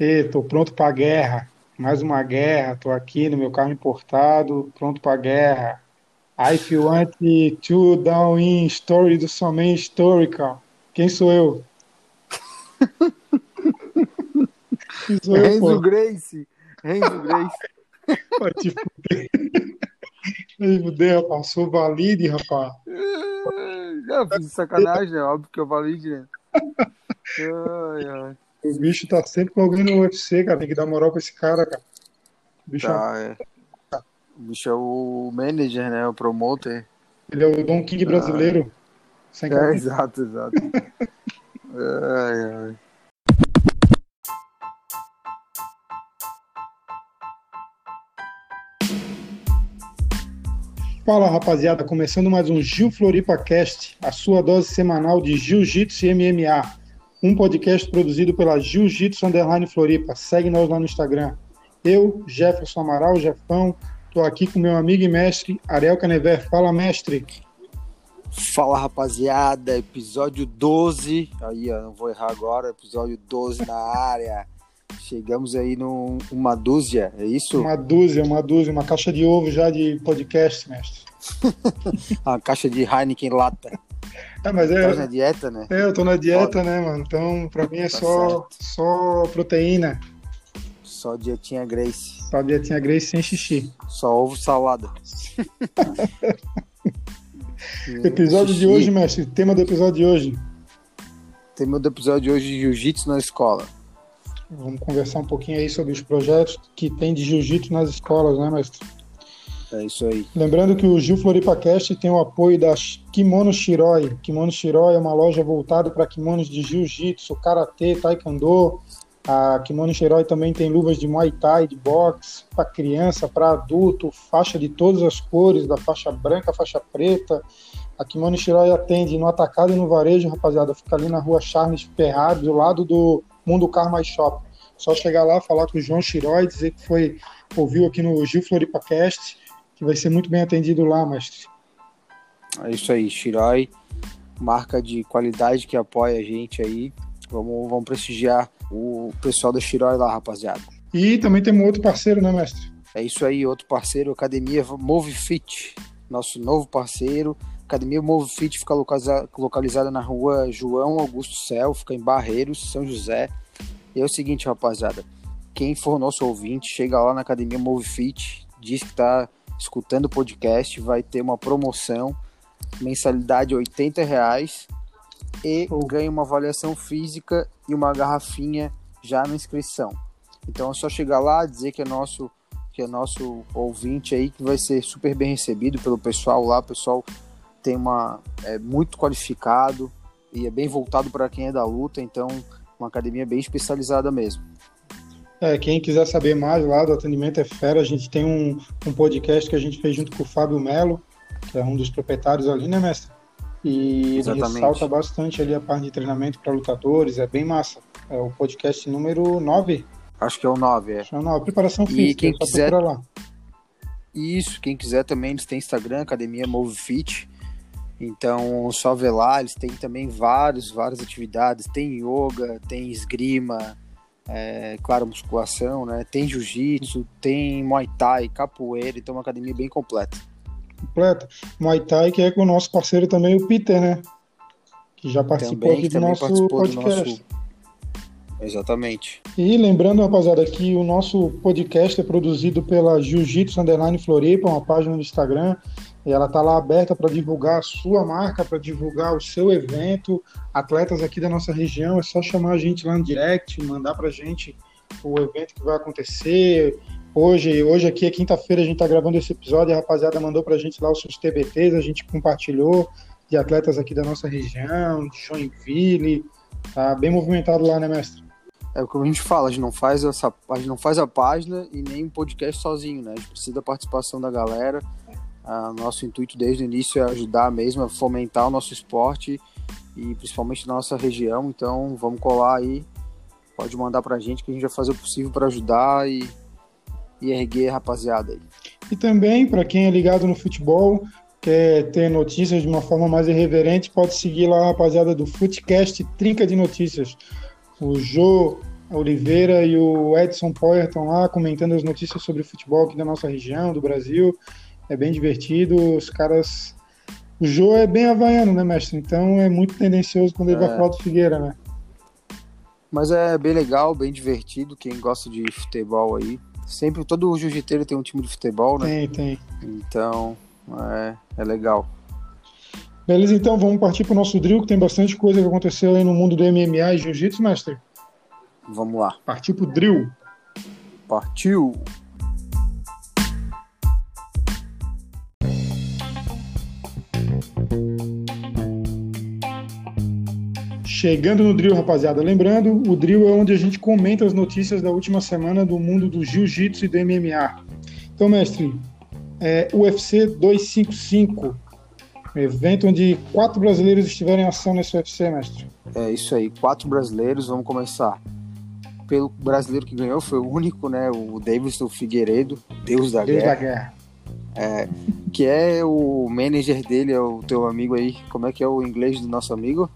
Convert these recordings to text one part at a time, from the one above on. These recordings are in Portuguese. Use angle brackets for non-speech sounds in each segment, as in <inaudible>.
E tô pronto para guerra. Mais uma guerra. Tô aqui no meu carro importado, pronto para guerra. If you want to down in story do somente historical. Quem sou eu? Quem sou eu, Renzo pô? Grace. Renzo Grace. Vai te fuder. Vai fuder, rapaz. Sou valide, rapaz. Já fiz sacanagem, é óbvio que eu valide, né? Ai, ai. O bicho tá sempre com alguém no UFC, cara. Tem que dar moral pra esse cara, cara. O bicho tá, é... O bicho é o manager, né? O promoter. Ele é o Don King brasileiro. Ah. Sem é, <laughs> exato, exato. ai, ai. Fala rapaziada, começando mais um Gil Floripa Cast, a sua dose semanal de Jiu-Jitsu e MMA. Um podcast produzido pela Jiu-Jitsu Underline Floripa. Segue nós lá no Instagram. Eu, Jefferson Amaral, Jefão, estou aqui com meu amigo e mestre Ariel Canever. Fala, mestre. Fala rapaziada, episódio 12. Aí, ó, não vou errar agora, episódio 12 na área. Chegamos aí numa dúzia, é isso? Uma dúzia, uma dúzia, uma caixa de ovo já de podcast, mestre. <laughs> uma caixa de Heineken lata. É, mas é. Tá na dieta, né? É, eu tô na dieta, né, mano? Então, pra mim é tá só, só proteína. Só dietinha Grace. Só dietinha Grace sem xixi. Só ovo salada. <laughs> episódio xixi. de hoje, mestre. Tema do episódio de hoje. Tema do episódio de hoje: Jiu-Jitsu na escola. Vamos conversar um pouquinho aí sobre os projetos que tem de jiu-jitsu nas escolas, né, mestre? É isso aí. Lembrando que o Gil Floripacast tem o apoio da Kimono Shiroi. Kimono Shiroi é uma loja voltada para kimonos de jiu-jitsu, karatê, taekwondo. A Kimono Shiroi também tem luvas de muay thai, de boxe, para criança, para adulto, faixa de todas as cores, da faixa branca, faixa preta. A Kimono Shiroi atende no atacado e no varejo, rapaziada. Fica ali na rua Charles Ferrari, do lado do Mundo Car Shop. Só chegar lá, falar com o João Chiroi, dizer que foi ouviu aqui no Gil Floripacast, que vai ser muito bem atendido lá, mestre. É isso aí, Chiroi, marca de qualidade que apoia a gente aí. Vamos, vamos prestigiar o pessoal da Chiroi lá, rapaziada. E também temos outro parceiro, né, mestre? É isso aí, outro parceiro, Academia Move Fit, nosso novo parceiro. Academia Move Fit fica localizada na rua João Augusto Céu, fica em Barreiros, São José. E é o seguinte, rapaziada, quem for nosso ouvinte, chega lá na Academia Move Fit, diz que está escutando o podcast, vai ter uma promoção, mensalidade 80 reais e ganha uma avaliação física e uma garrafinha já na inscrição. Então é só chegar lá, dizer que é nosso que é nosso ouvinte aí que vai ser super bem recebido pelo pessoal lá, o pessoal tem uma é muito qualificado e é bem voltado para quem é da luta, então uma academia bem especializada mesmo. É, quem quiser saber mais lá do atendimento é fera, a gente tem um, um podcast que a gente fez junto com o Fábio Melo, que é um dos proprietários ali, né, mestre? E Exatamente. ele ressalta bastante ali a parte de treinamento para lutadores, é bem massa. É o podcast número 9. Acho que é o 9, é. Acho que é o 9. Preparação física, e quem quiser... lá. Isso, quem quiser também, eles têm Instagram, Academia Move Fit. Então, só ver lá, eles têm também vários, várias atividades. Tem yoga, tem esgrima, é, claro, musculação, né? Tem jiu-jitsu, tem muay thai, capoeira, então uma academia bem completa. Completa. Muay thai que é com o nosso parceiro também, o Peter, né? Que já participou também, aqui do nosso podcast. Do nosso... Exatamente. E lembrando, rapaziada, que o nosso podcast é produzido pela Jiu-Jitsu Underline Floripa, uma página no Instagram. E ela está lá aberta para divulgar a sua marca, para divulgar o seu evento. Atletas aqui da nossa região, é só chamar a gente lá no direct, mandar para a gente o evento que vai acontecer. Hoje, hoje aqui é quinta-feira, a gente está gravando esse episódio, a rapaziada mandou para a gente lá os seus TBTs, a gente compartilhou de atletas aqui da nossa região, de Joinville. Tá bem movimentado lá, né, mestre? É o que a gente fala, a gente não faz essa, a gente não faz a página e nem podcast sozinho, né? A gente precisa da participação da galera. Ah, nosso intuito desde o início é ajudar mesmo a fomentar o nosso esporte e principalmente na nossa região. Então vamos colar aí, pode mandar pra gente que a gente vai fazer o possível para ajudar e, e erguer a rapaziada aí. E também, para quem é ligado no futebol, quer ter notícias de uma forma mais irreverente, pode seguir lá a rapaziada do Footcast Trinca de Notícias. O Jô, Oliveira e o Edson Poyer estão lá comentando as notícias sobre o futebol aqui da nossa região, do Brasil. É bem divertido. Os caras. O Jô é bem havaiano, né, mestre? Então é muito tendencioso quando ele é. vai falar do Figueira, né? Mas é bem legal, bem divertido. Quem gosta de futebol aí. Sempre, todo jiu-jiteiro tem um time de futebol, né? Tem, tem. Então, é, é legal. Beleza, então vamos partir para o nosso drill, que tem bastante coisa que aconteceu aí no mundo do MMA e jiu-jitsu, mestre. Vamos lá. Partiu pro drill. Partiu. Chegando no drill, rapaziada. Lembrando, o drill é onde a gente comenta as notícias da última semana do mundo do jiu-jitsu e do MMA. Então, mestre, é, UFC 255, evento onde quatro brasileiros estiveram em ação nesse UFC, mestre. É isso aí, quatro brasileiros. Vamos começar pelo brasileiro que ganhou, foi o único, né? O Davidson Figueiredo, Deus da Deus Guerra. Da guerra. É, que é o manager dele, é o teu amigo aí. Como é que é o inglês do nosso amigo?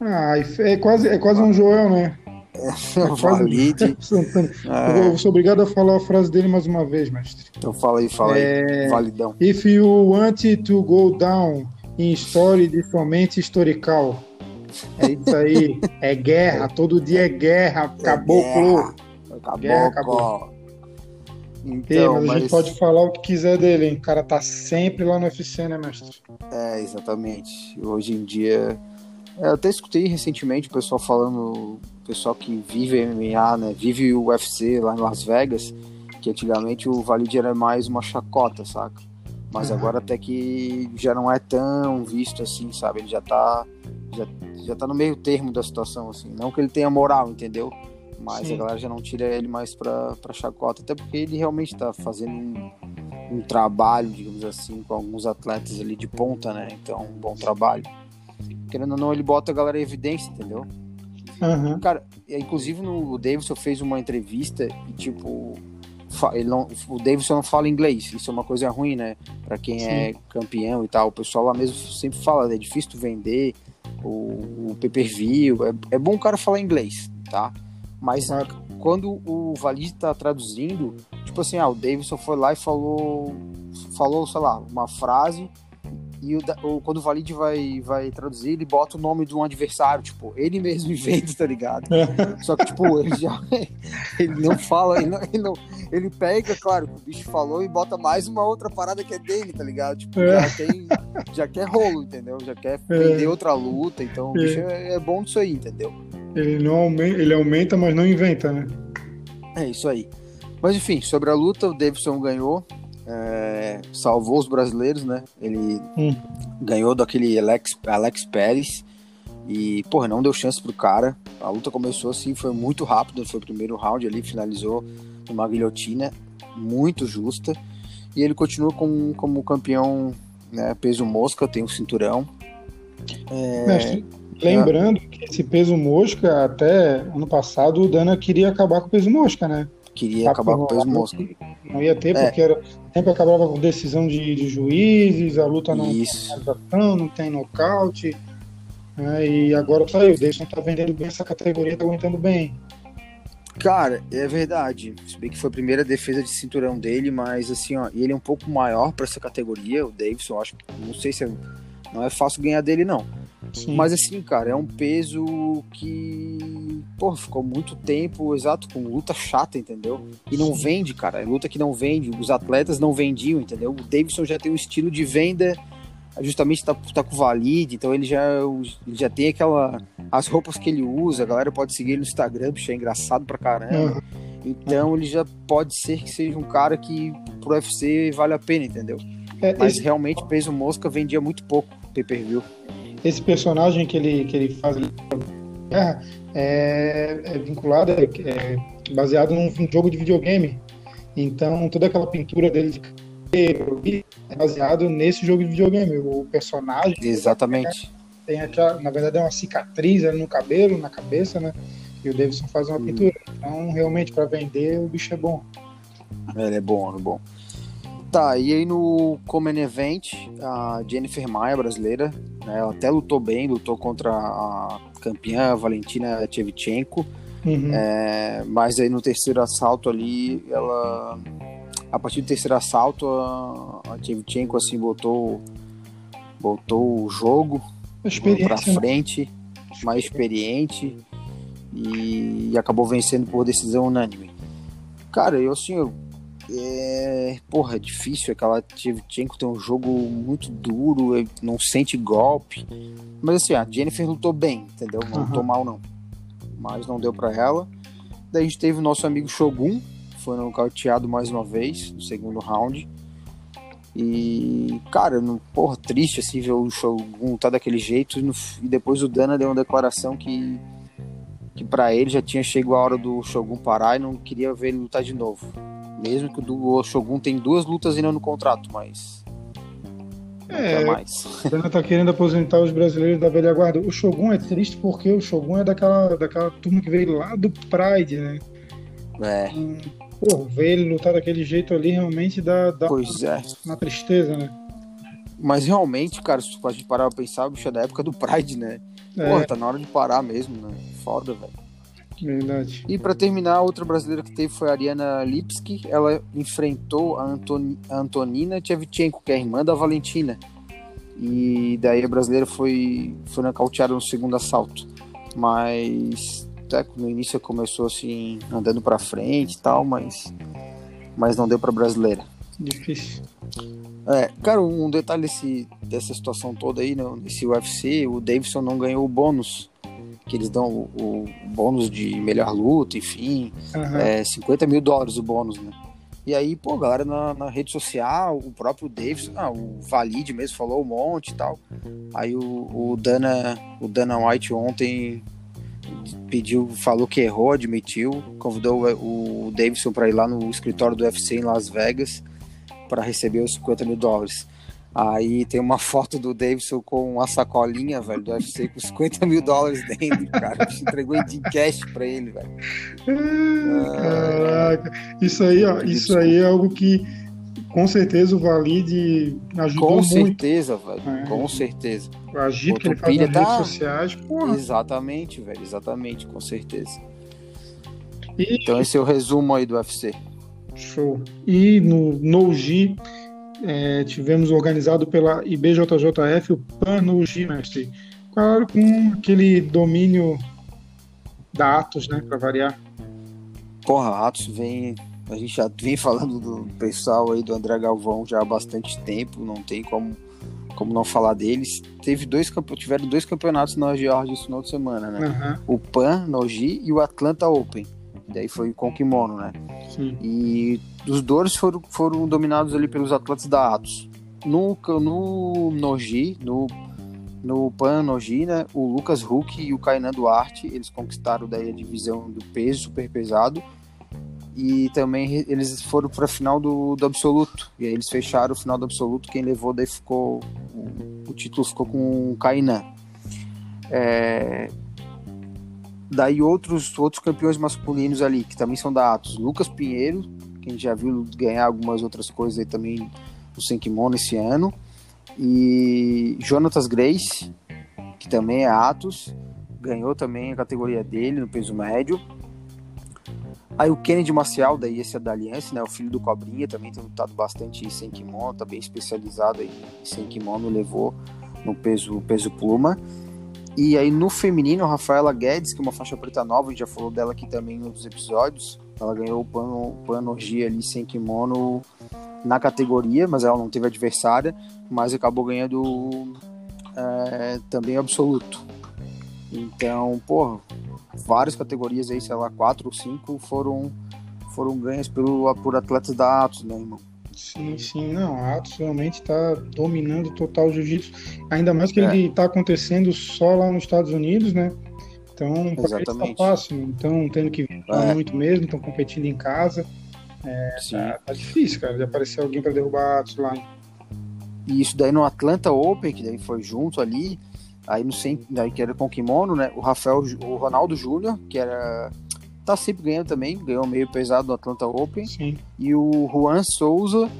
Ah, é quase, é quase um Joel, né? <laughs> É, é Valide. <laughs> É. Eu sou obrigado a falar a frase dele mais uma vez, mestre. Então fala aí, fala é... aí. Validão. If you want to go down in story de somente historical, é isso aí. <laughs> É guerra. Todo dia é guerra. Caboclo. Acabou. Guerra, acabou. Então, mas, mas a gente pode falar o que quiser dele, hein? O cara tá sempre lá no UFC, né, mestre? É, exatamente. Hoje em dia. Eu até escutei recentemente o pessoal falando, o pessoal que vive MMA, né? Vive o UFC lá em Las Vegas, que antigamente o Valide era mais uma chacota, saca? Mas uhum. agora até que já não é tão visto assim, sabe? Ele já tá. Já já tá no meio termo da situação, assim. Não que ele tenha moral, entendeu? Mas Sim. a galera já não tira ele mais pra, pra chacota, até porque ele realmente tá fazendo um, um trabalho, digamos assim, com alguns atletas ali de ponta, né? Então, um bom trabalho. Querendo ou não, ele bota a galera em evidência, entendeu? Uhum. Cara, inclusive no, o Davidson fez uma entrevista e, tipo, ele não, o Davidson não fala inglês, isso é uma coisa ruim, né? Para quem Sim. é campeão e tal. O pessoal lá mesmo sempre fala, é difícil tu vender, o, o pay-per-view. É, é bom o cara falar inglês, tá? Mas claro. quando o Valide tá traduzindo, tipo assim, ah, o Davidson foi lá e falou, falou, sei lá, uma frase e o, o, quando o Valide vai, vai traduzir, ele bota o nome de um adversário, tipo, ele mesmo <laughs> inventa, tá ligado? <laughs> Só que, tipo, ele já. <laughs> Ele não fala, ele, não, ele, não, ele pega, claro, que o bicho falou e bota mais uma outra parada que é dele, tá ligado? Tipo, já é. tem. Já quer rolo, entendeu? Já quer vender é. outra luta, então o bicho é, é bom disso aí, entendeu? Ele, não aumenta, ele aumenta, mas não inventa, né? É isso aí. Mas enfim, sobre a luta, o Davidson ganhou é, salvou os brasileiros, né? Ele hum. ganhou daquele Alex, Alex Pérez e, porra, não deu chance pro cara. A luta começou assim, foi muito rápido, foi o primeiro round ali, finalizou numa guilhotina muito justa. E ele continua com, como campeão né, peso mosca, tem o um cinturão. É... Mestre, lembrando que esse peso mosca, até ano passado, o Dana queria acabar com o peso mosca, né? Queria acabar com o peso mosca. Não ia ter, é. porque era, sempre acabava com decisão de, de juízes, a luta não Isso. tem não tem nocaute. Né, e agora tá aí, o Davidson tá vendendo bem essa categoria, tá aguentando bem. Cara, é verdade. Se bem que foi a primeira defesa de cinturão dele, mas assim, ó, ele é um pouco maior para essa categoria, o Davidson, acho que não sei se é, não é fácil ganhar dele não. Sim. Mas assim, cara, é um peso que, pô, ficou muito tempo, exato, com luta chata, entendeu? E não Sim. vende, cara. É luta que não vende. Os atletas não vendiam, entendeu? O Davidson já tem um estilo de venda, justamente tá, tá com o Valide, então ele já, ele já tem aquela. As roupas que ele usa, a galera pode seguir ele no Instagram, bicho, é engraçado pra caramba. Então ele já pode ser que seja um cara que pro UFC vale a pena, entendeu? É, Mas esse... realmente peso mosca vendia muito pouco pay per view esse personagem que ele, que ele faz é, é vinculado, é, é baseado num, num, jogo de videogame. Então, toda aquela pintura dele de cabelo é baseado nesse jogo de videogame. O personagem. Exatamente. Tem aquela, na verdade, é uma cicatriz ali no cabelo, na cabeça, né? E o Davidson faz uma hum. pintura. Então, realmente, para vender, o bicho é bom. Ele é bom, é bom. Tá, e aí no Common Event, a Jennifer Maia, brasileira, né, ela até lutou bem, lutou contra a campeã Valentina Tchevchenko. Uhum. É, mas aí no terceiro assalto ali, ela. A partir do terceiro assalto, a, a Tchevchenko assim botou, botou o jogo pra né? frente, mais experiente e, e acabou vencendo por decisão unânime. Cara, eu assim, eu, é, porra, é difícil. Aquela Tchevchenko tem um jogo muito duro, é- não sente golpe. Mas assim, a Jennifer lutou bem, entendeu? Não lutou mal, não. Mas não deu pra ela. Daí a gente teve o nosso amigo Shogun, foi nocauteado mais uma vez, no segundo round. E, cara, não, porra, triste assim ver o Shogun lutar daquele jeito. E, no- e depois o Dana deu uma declaração que, que para ele já tinha chegado a hora do Shogun parar e não queria ver ele lutar de novo. Mesmo que o, o Shogun tem duas lutas ainda no contrato, mas. É. mais. A Dana tá querendo aposentar os brasileiros da velha guarda. O Shogun é triste porque o Shogun é daquela, daquela turma que veio lá do Pride, né? É, Pô, ver ele lutar daquele jeito ali realmente dá, dá pois é. uma tristeza, né? Mas realmente, cara, se a gente parar pra pensar, bicho, é da época do Pride, né? Porra, É, tá na hora de parar mesmo, né? Foda, velho. Verdade. E pra terminar, outra brasileira que teve foi a Ariana Lipski. Ela enfrentou a, Antoni- a Antonina Tchevchenko, que é a irmã da Valentina. E daí a brasileira foi, foi nocauteada no segundo assalto. Mas até no início começou assim, andando pra frente e tal, mas, mas não deu pra brasileira. Difícil. É, cara, um detalhe desse, dessa situação toda aí, né, nesse UFC, o Davidson não ganhou o bônus. Que eles dão o, o bônus de melhor luta, enfim. Aham. É 50 mil dólares o bônus, né? E aí, pô, galera na, na rede social, o próprio Davidson, ah, o Valide mesmo falou um monte e tal. Aí o, o Dana, o Dana White ontem pediu, falou que errou, admitiu, convidou o, o Davidson para ir lá no escritório do UFC em Las Vegas para receber os 50 mil dólares. Aí tem uma foto do Davidson com uma sacolinha, velho, do UFC com 50 mil dólares dentro, cara. Bicho entregou em cash pra ele, velho. Caraca, isso aí, ó, isso aí é algo que com certeza o Valide ajudou Com muito. certeza, velho. É. Com certeza. O agito que ele faz nas tá- redes sociais, porra. Exatamente, velho. Exatamente, com certeza. E, Então esse é o resumo aí do UFC. show. E no Nogi é, tivemos organizado pela IBJJF o PAN Nogi, mestre. Claro, com aquele domínio da Atos, né, para variar. Porra, Atos vem. A gente já vem falando do pessoal aí do André Galvão já há bastante tempo, não tem como, como não falar deles. Teve dois, tiveram dois campeonatos na Georgia esse final de semana, né? Aham, O PAN, Nogi e o Atlanta Open. Daí foi com kimono, né? sim. E os dois foram, foram dominados ali pelos atletas da Atos. No, no Nogi, no, no Pan Nogi, né, o Lucas Huck e o Kainan Duarte, eles conquistaram daí a divisão do peso super pesado. E também eles foram para a final do, do absoluto. E aí eles fecharam o final do absoluto. Quem levou daí ficou. O, o título ficou com o Kainan. É, Daí outros, outros campeões masculinos ali, que também são da Atos. Lucas Pinheiro, que a gente já viu ganhar algumas outras coisas aí também no Senkimono esse ano. E Jonatas Grace, que também é Atos, ganhou também a categoria dele no peso médio. Aí o Kennedy Marcial, daí esse é da Aliança, né? O filho do Cobrinha, também tem lutado bastante em Senkimono, tá bem especializado aí em Senkimono, levou no peso, peso pluma. E aí no feminino, a Rafaela Guedes, que é uma faixa preta nova, a gente já falou dela aqui também em outros episódios. Ela ganhou o pano, G ali sem kimono na categoria, mas ela não teve adversária, mas acabou ganhando é, também absoluto. Então, porra, várias categorias aí, sei lá, quatro ou cinco foram, foram ganhas pelo, por atletas da Atos, né, irmão? Sim, sim, não, a Atos realmente está dominando total o jiu-jitsu, ainda mais que É. ele está acontecendo só lá nos Estados Unidos, né? Então, eles tá Exatamente. fácil, então tendo que vir É. muito mesmo, estão competindo em casa, Sim. tá difícil, cara, de aparecer alguém para derrubar a lá. E isso daí no Atlanta Open, que daí foi junto ali, aí no cem- daí que era com kimono, né? O Rafael, o Ronaldo Júnior, que era tá sempre ganhando também, ganhou meio pesado no Atlanta Open, Sim, e o Juan Souza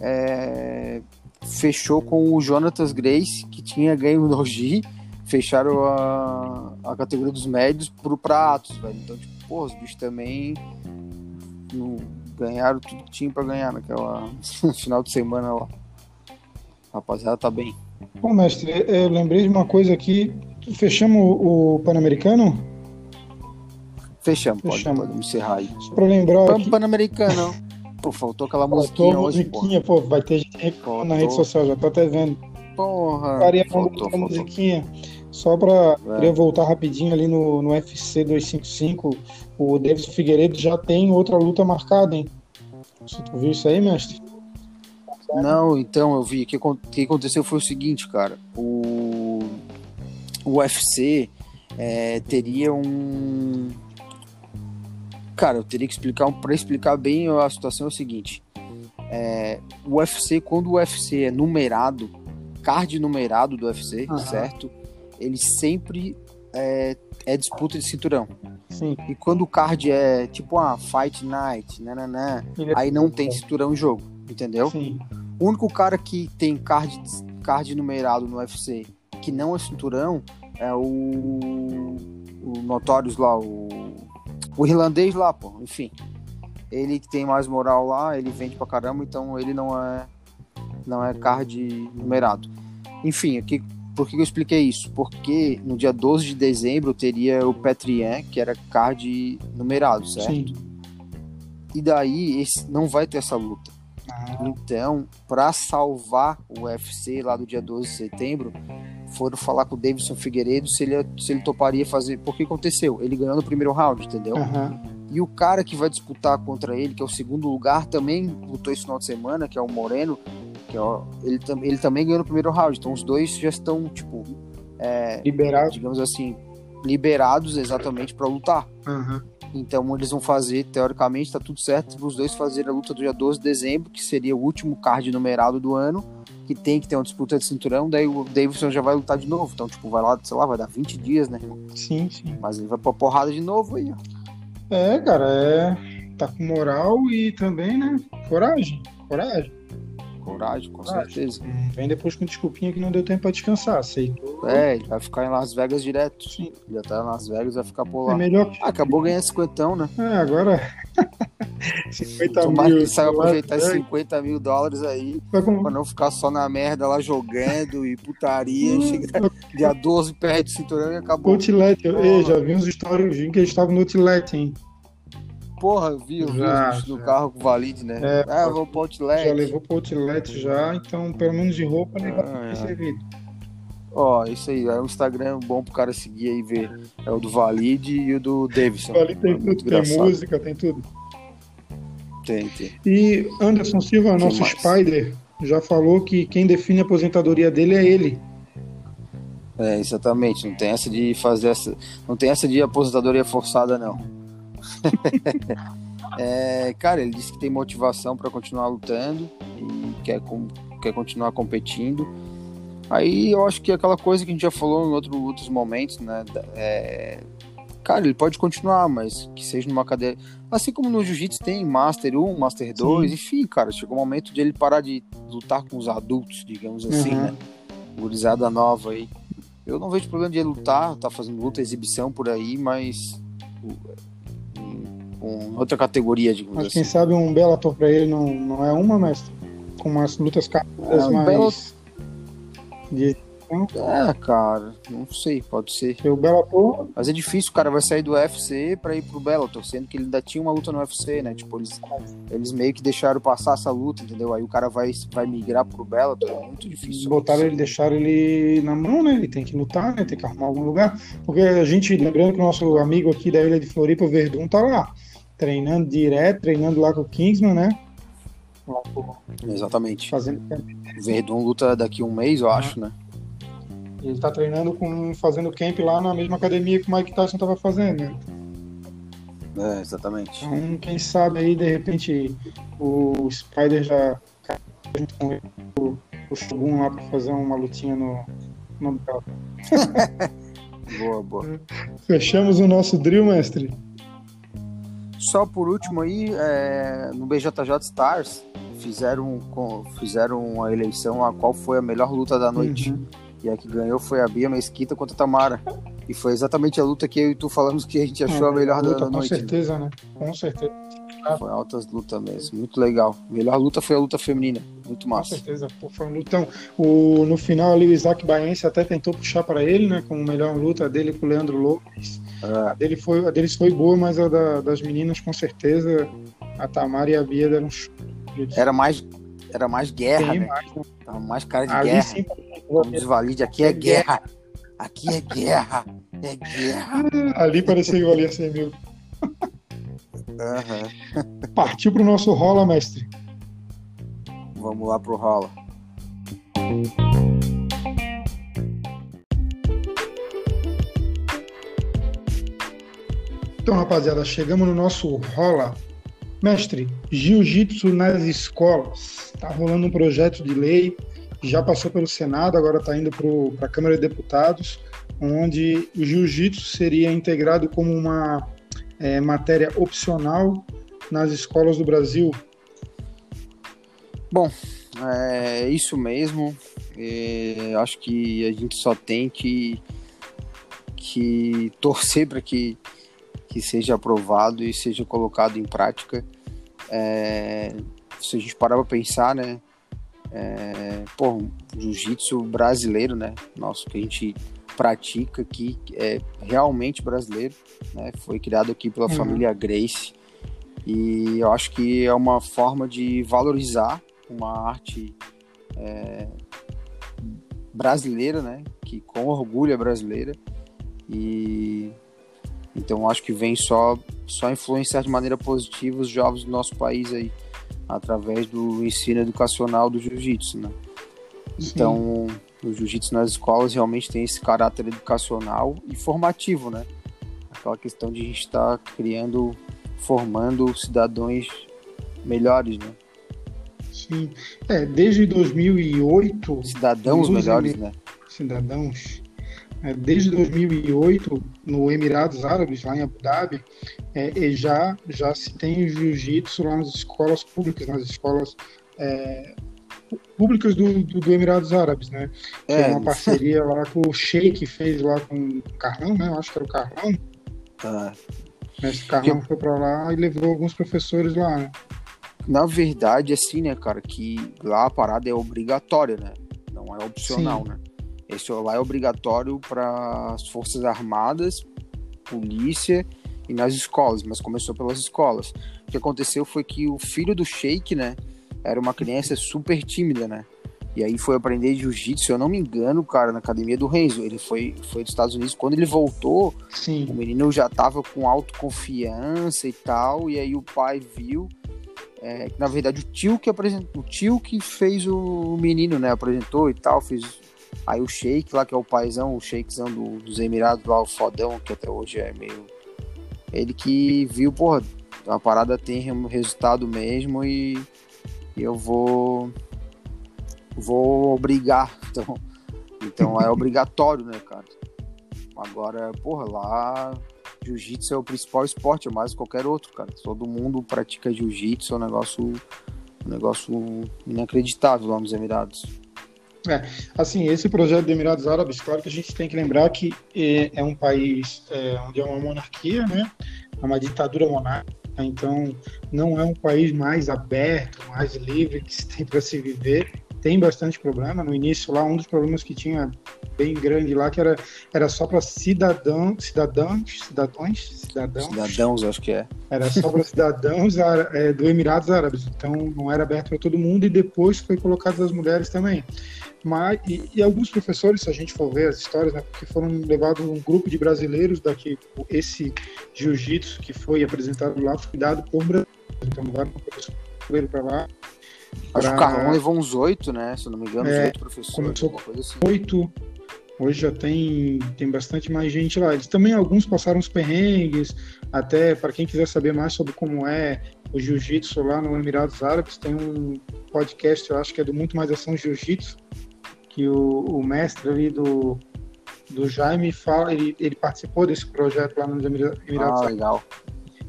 é, fechou com o Jonatas Grace, que tinha ganho no Nogi, fecharam a, a categoria dos médios pro pratos, velho. Então, tipo, pô, os bichos também não, ganharam tudo que tinha pra ganhar naquela <laughs> final de semana lá. Rapaziada, tá bem. Bom, mestre, eu lembrei de uma coisa aqui. Fechamos o, Pan-Americano? Fechamos, Fechamos. Pode, pode encerrar aí. Só pra lembrar. Pan, Pan-Americano. Pô, faltou aquela musiquinha faltou hoje, musiquinha, pô. pô. Vai ter gente na rede social, já tô até vendo. Porra. Faria faltou, faltou. musiquinha. Só pra é. queria voltar rapidinho ali no, no UFC 255, o Davis Figueiredo já tem outra luta marcada, hein? Você viu isso aí, mestre? Não, então eu vi. O que, que aconteceu foi o seguinte, cara. O, o UFC é, teria um. Cara, eu teria que explicar. Para explicar bem a situação é o seguinte: é, o UFC, quando o UFC é numerado, card numerado do UFC, uhum. certo? Ele sempre é, é, disputa de cinturão. Sim. E quando o card é tipo a ah, Fight Night, nananã, é aí não tem cinturão em jogo, entendeu? Sim. O único cara que tem card, card numerado no UFC que não é cinturão é o, o Notorious lá, o, o irlandês lá, pô, enfim. Ele que tem mais moral lá, ele vende pra caramba, então ele não é não é card numerado. Enfim, aqui, por que eu expliquei isso? Porque no dia 12 de dezembro teria o Petrian, que era card numerado, certo? Sim. E daí esse, não vai ter essa luta. Ah. Então, para salvar o UFC lá do dia 12 de setembro, foram falar com o Davidson Figueiredo se ele, se ele toparia fazer. Porque aconteceu? Ele ganhou no primeiro round, entendeu? Uhum. E o cara que vai disputar contra ele, que é o segundo lugar, também lutou esse final de semana, que é o Moreno, que o, ele, ele também ganhou no primeiro round. Então os dois já estão, tipo, é, liberados, digamos assim, liberados exatamente para lutar. Uhum. Então eles vão fazer, teoricamente, tá tudo certo para os dois fazerem a luta do dia 12 de dezembro, que seria o último card numerado do ano, que tem que ter uma disputa de cinturão, daí o Davidson já vai lutar de novo. Então, tipo, vai lá, sei lá, vai dar 20 dias, né? Sim, sim. Mas ele vai pra porrada de novo aí, ó. É, cara, é. Tá com moral e também, né? Coragem. Coragem. Coragem, com Coragem. certeza. Hum, vem depois com desculpinha que não deu tempo pra descansar, aceitou. É, ele vai ficar em Las Vegas direto. Sim. Já tá em Las Vegas, vai ficar por lá. É melhor ah, acabou ganhando 50, né? É, agora. <laughs> 50 Tomara mil. que saiba aproveitar esses 50 mil dólares aí. Com... Pra não ficar só na merda lá jogando e putaria. chega dia 12, perde o cinturão e acabou. Outlet, eu, já vi uns stories que eles estavam no Outlet, hein? Porra, eu vi, eu vi já, no carro com o Valide, né? É, ah, vou pro Outlet. Já levou pro Outlet já, então pelo menos de roupa ele vai ah, servido. Ó, isso aí, é um Instagram bom pro cara seguir aí ver. É o do Valide e o do Davidson. O Valide tem é tudo, tem música, tem tudo. Tem, tem. E Anderson Silva, nosso mais? Spider, já falou que quem define a aposentadoria dele é ele. É, exatamente. Não tem essa de fazer essa. Não tem essa de aposentadoria forçada, não. <laughs> é, cara, ele disse que tem motivação para continuar lutando e quer, quer continuar competindo. Aí eu acho que é aquela coisa que a gente já falou em outro, outros momentos, né? É, cara, ele pode continuar, mas que seja numa cadeia. Assim como no Jiu-Jitsu tem Master 1, Master 2, Sim. enfim, cara, chegou o momento de ele parar de lutar com os adultos, digamos assim, uhum. né? Gurizada nova aí. Eu não vejo problema de ele lutar, tá fazendo luta, exibição por aí, mas com outra categoria, digamos mas assim. quem sabe um Bellator pra ele não, não é uma, mas com umas lutas capazes é, mais... De é, cara, não sei, pode ser. O Bellator. Mas é difícil, o cara vai sair do UFC pra ir pro Bellator, sendo que ele ainda tinha uma luta no UFC, né? Tipo, eles, eles meio que deixaram passar essa luta, entendeu? Aí o cara vai, vai migrar pro Bellator, é muito difícil. Botaram ele, deixaram ele na mão, né? Ele tem que lutar, né? Tem que arrumar algum lugar. Porque a gente, lembrando que o nosso amigo aqui da ilha de Floripa, o Verdun, tá lá, treinando direto, treinando lá com o Kingsman, né? Exatamente. Fazendo... Verdun luta daqui a um mês, eu acho, né? Ele tá treinando com. fazendo camp lá na mesma academia que o Mike Tyson tava fazendo, né? É, exatamente. Então, quem sabe aí, de repente, o Spider já junto com o, o Shogun lá pra fazer uma lutinha no. no... <laughs> boa, boa. Fechamos o nosso drill, mestre. Só por último aí, é, no BJJ Stars, fizeram, fizeram uma eleição a qual foi a melhor luta da noite. Uhum. E a que ganhou foi a Bia Mesquita contra a Tamara. E foi exatamente a luta que eu e tu falamos que a gente achou é, a melhor luta, da, noite. Com certeza, né? Com certeza. Foi altas lutas mesmo, muito legal. A melhor luta foi a luta feminina, muito massa. Com certeza, pô, foi um lutão. O, no final ali o Isaac Baense até tentou puxar para ele, né? Como melhor luta dele com o Leandro Lopes. É. A, dele foi, a deles foi boa, mas a da, das meninas com certeza a Tamara e a Bia deram Era mais, era mais guerra, né? Mais, né? Tava mais cara de ali, guerra. Sim, diz Valide, aqui é guerra. Aqui é guerra. É guerra. <laughs> Ali parecia que valia 100 mil. Uhum. Partiu pro nosso rola, mestre. Vamos lá pro rola. Então, rapaziada, chegamos no nosso rola. Mestre, jiu-jitsu nas escolas. Tá rolando um projeto de lei, já passou pelo Senado, agora está indo para a Câmara de Deputados, onde o jiu-jitsu seria integrado como uma é, matéria opcional nas escolas do Brasil? Bom, é isso mesmo. É, acho que a gente só tem que, que <laughs> torcer para que, que seja aprovado e seja colocado em prática. É, se a gente parar para pensar, né? É, pô, jiu-jitsu brasileiro, né? Nosso que a gente pratica aqui é realmente brasileiro, né? Foi criado aqui pela uhum. família Grace e eu acho que é uma forma de valorizar uma arte é, brasileira, né? Que com orgulho é brasileira e então acho que vem só só influenciar de maneira positiva os jovens do nosso país aí através do ensino educacional do jiu-jitsu, né? Então, Sim o jiu-jitsu nas escolas realmente tem esse caráter educacional e formativo, né? Aquela questão de a gente estar tá criando, formando cidadãos melhores, né? Sim. É, desde 2008... Cidadãos melhores, né? Cidadãos. É, desde 2008, no Emirados Árabes, lá em Abu Dhabi, é, já, já se tem jiu-jitsu lá nas escolas públicas, nas escolas é, públicas do, do, do, Emirados Árabes, né? Que é, é uma <laughs> parceria lá que o Sheik fez lá com o Carlão, né? Eu acho que era o Carlão. Tá. Esse Carlão foi para lá e levou alguns professores lá, né? Na verdade, assim, né, cara, que lá a parada é obrigatória, né? Não é opcional, Sim. né? Esse lá é obrigatório para as Forças Armadas, polícia e nas escolas, mas começou pelas escolas. O que aconteceu foi que o filho do Sheik, né? Era uma criança super tímida, né? E aí foi aprender jiu-jitsu, se eu não me engano, cara, na academia do Renzo. Ele foi, foi dos Estados Unidos. Quando ele voltou, Sim. o menino já tava com autoconfiança e tal. E aí o pai viu. É, na verdade, o tio que apresentou, o tio que fez o menino, né? Apresentou e tal, fez. Aí o Sheik lá, que é o paizão, o Sheikezão do, dos Emirados lá, o fodão, que até hoje é meio. Ele que viu, porra, a parada tem resultado mesmo e eu vou vou obrigar. <laughs> Então, então é obrigatório, né, cara? Agora, porra, lá jiu-jitsu é o principal esporte, é mais que qualquer outro, cara. Todo mundo pratica jiu-jitsu, é um negócio, um negócio inacreditável lá nos Emirados. É, assim, esse projeto dos Emirados Árabes, claro que a gente tem que lembrar que é, é um país é, onde é uma monarquia, né? É uma ditadura monárquica então, não é um país mais aberto, mais livre que se tem para se viver. Tem bastante problema. No início, lá, um dos problemas que tinha bem grande lá, que era, era só para cidadão, cidadãos, cidadãos, cidadãos. Cidadãos, acho que é. Era só para <laughs> cidadãos é, do Emirados Árabes. Então, não era aberto para todo mundo e depois foi colocado as mulheres também. Mas, e, e, alguns professores, se a gente for ver as histórias, né, porque foram levados um grupo de brasileiros daqui, esse jiu-jitsu que foi apresentado lá, foi dado por brasileiros. Então, levaram um professor para lá. Acho que o Carlão levou uns oito, né? Se eu não me engano, é, oito professores. Começou coisa assim. oito. Hoje já tem, tem bastante mais gente lá. Eles também, alguns passaram os perrengues, até para quem quiser saber mais sobre como é o jiu-jitsu lá no Emirados Árabes, tem um podcast, eu acho que é do Muito Mais Ação Jiu-Jitsu, que o, o mestre ali do, do Jaime fala, ele, ele participou desse projeto lá nos Emirados ah, legal.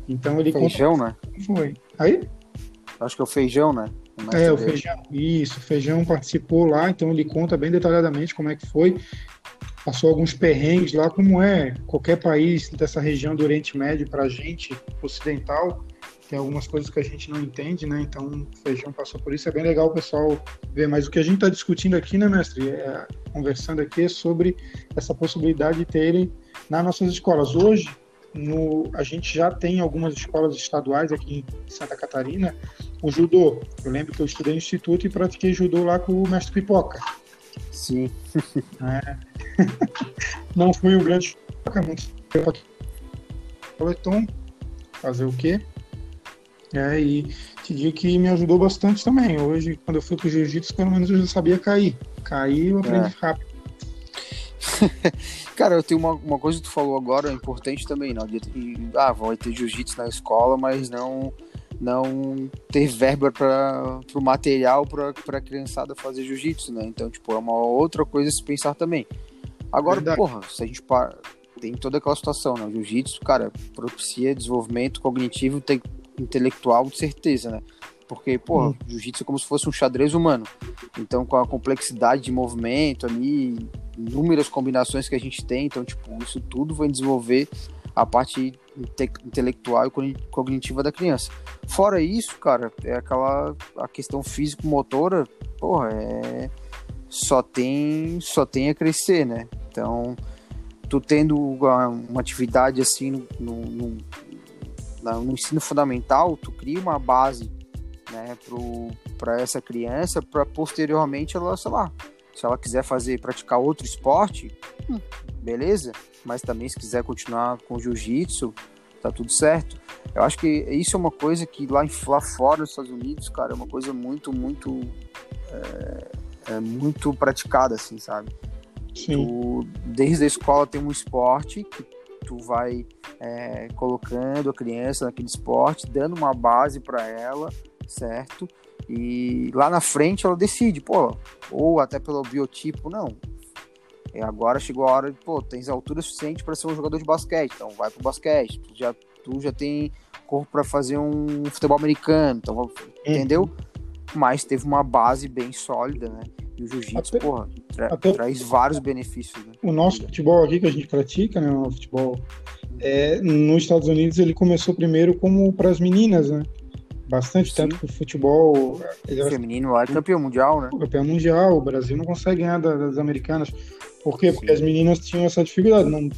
Então ele Feijão, conta... né? Foi. Aí? Acho que é o feijão, né? O é, o Feijão, isso, o Feijão participou lá, então ele conta bem detalhadamente como é que foi. Passou alguns perrengues lá, como é qualquer país dessa região do Oriente Médio para a gente, ocidental, tem algumas coisas que a gente não entende, né? Então, o Feijão passou por isso. É bem legal o pessoal ver. Mas o que a gente está discutindo aqui, né, mestre? É, conversando aqui é sobre essa possibilidade de terem nas nossas escolas. Hoje, no, a gente já tem algumas escolas estaduais aqui em Santa Catarina o judô. Eu lembro que eu estudei no instituto e pratiquei judô lá com o mestre Pipoca. Sim. <laughs> É. <laughs> Não fui um grande muito Coleton, fazer o quê? É, e te digo que me ajudou bastante também. Hoje, quando eu fui pro jiu-jitsu, pelo menos eu já sabia cair. Cair eu aprendi é. rápido. <laughs> Cara, eu tenho uma, uma coisa que tu falou agora, importante também, não. De, ah, vai ter jiu-jitsu na escola, mas não não ter verba para o material para a criançada fazer jiu-jitsu, né? Então, tipo, é uma outra coisa se pensar também. Agora, Verdade. porra, se a gente para, tem toda aquela situação, né? O jiu-jitsu, cara, propicia desenvolvimento cognitivo e intelectual de certeza, né? Porque, porra, hum. jiu-jitsu é como se fosse um xadrez humano. Então, com a complexidade de movimento ali, inúmeras combinações que a gente tem, então, tipo, isso tudo vai desenvolver a parte inte intelectual e cognitiva da criança. Fora isso, cara, é aquela a questão físico-motora, porra, é só tem só tem a crescer, né? Então, tu tendo uma, uma atividade assim no, no, no, no, ensino fundamental, tu cria uma base, né, para essa criança, para posteriormente ela, sei lá, se ela quiser fazer, praticar outro esporte, hum, beleza, mas também se quiser continuar com jiu-jitsu, tá tudo certo. Eu acho que isso é uma coisa que lá, lá fora nos Estados Unidos, cara, é uma coisa muito, muito, é, é muito praticada, assim, sabe? Sim. Tu, desde a escola tem um esporte que tu vai é, colocando a criança naquele esporte, dando uma base para ela, certo? E lá na frente ela decide, pô, ou até pelo biotipo, não, e agora chegou a hora de, pô, tens altura suficiente para ser um jogador de basquete, então vai pro basquete. Tu já, tu já tem corpo para fazer um futebol americano, então, uhum. entendeu? Mas teve uma base bem sólida, né? E o jiu-jitsu, porra, tra até traz vários benefícios. Né? O nosso futebol aqui que a gente pratica, né? O futebol é, nos Estados Unidos ele começou primeiro como para as meninas, né? Bastante, Sim. tanto que o futebol. O feminino lá é campeão mundial, né? Campeão mundial, o Brasil não consegue ganhar das americanas. Por quê? Porque as meninas tinham essa dificuldade. Não,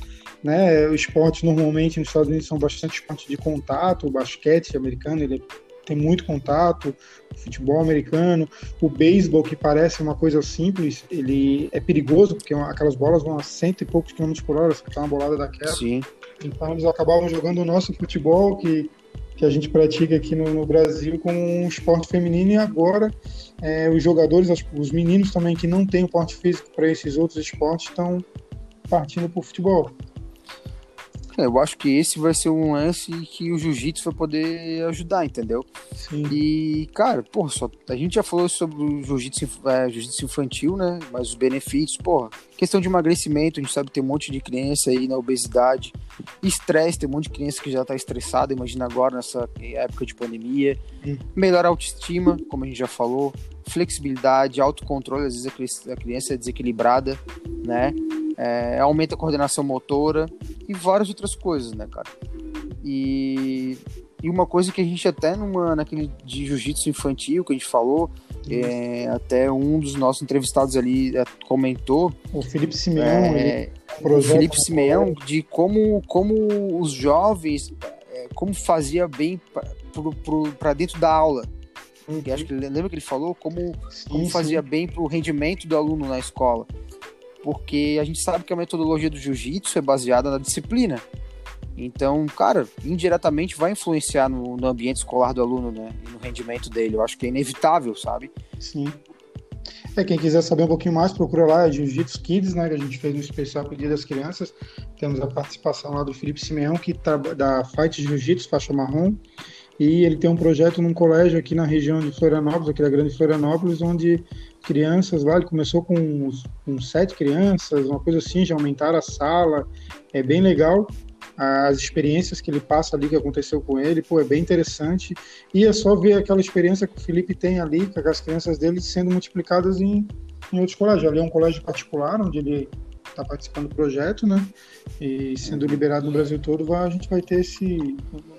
né, os esportes normalmente nos Estados Unidos são bastante esportes de contato, o basquete americano ele tem muito contato, o futebol americano, o beisebol que parece uma coisa simples, ele é perigoso porque aquelas bolas vão a cento e poucos quilômetros por hora, você tá uma bolada daquela. Sim. Então eles acabavam jogando o nosso futebol que que a gente pratica aqui no, no Brasil como um esporte feminino e agora é, os jogadores, os meninos também que não têm o porte físico para esses outros esportes estão partindo para o futebol. Eu acho que esse vai ser um lance que o jiu-jitsu vai poder ajudar, entendeu? Sim. E, cara, porra, só, a gente já falou sobre o jiu-jitsu é, jiu infantil, né? Mas os benefícios, porra, questão de emagrecimento, a gente sabe que tem um monte de criança aí na obesidade, estresse, tem um monte de criança que já tá estressada, imagina agora nessa época de pandemia. Hum. Melhor autoestima, como a gente já falou, flexibilidade, autocontrole, às vezes a criança é desequilibrada, né? É, aumenta a coordenação motora e várias outras coisas, né, cara? E, e uma coisa que a gente até numa, naquele de jiu-jitsu infantil que a gente falou, é, até um dos nossos entrevistados ali é, comentou. O Felipe Simeão, é, o Felipe Simeão, de como, como os jovens, é, como fazia bem para dentro da aula. Uhum. acho que lembra que ele falou como, sim, como fazia sim. bem para o rendimento do aluno na escola porque a gente sabe que a metodologia do jiu-jitsu é baseada na disciplina. Então, cara, indiretamente vai influenciar no, no, ambiente escolar do aluno, né? E no rendimento dele. Eu acho que é inevitável, sabe? Sim. É, quem quiser saber um pouquinho mais, procura lá, é Jiu-Jitsu Kids, né? Que a gente fez um especial pedido das crianças. Temos a participação lá do Felipe Simeão, que tá da Fight Jiu-Jitsu, faixa marrom. E ele tem um projeto num colégio aqui na região de Florianópolis, aqui da Grande Florianópolis, onde crianças lá, ele começou com, com sete crianças, uma coisa assim, já aumentaram a sala, é bem legal. as experiências que ele passa ali, que aconteceu com ele, pô, é bem interessante. E é só ver aquela experiência que o Felipe tem ali, com as crianças dele sendo multiplicadas em, em outros colégios. Ali é um colégio particular, onde ele está participando do projeto, né? E sendo liberado no Brasil todo, a gente vai ter esse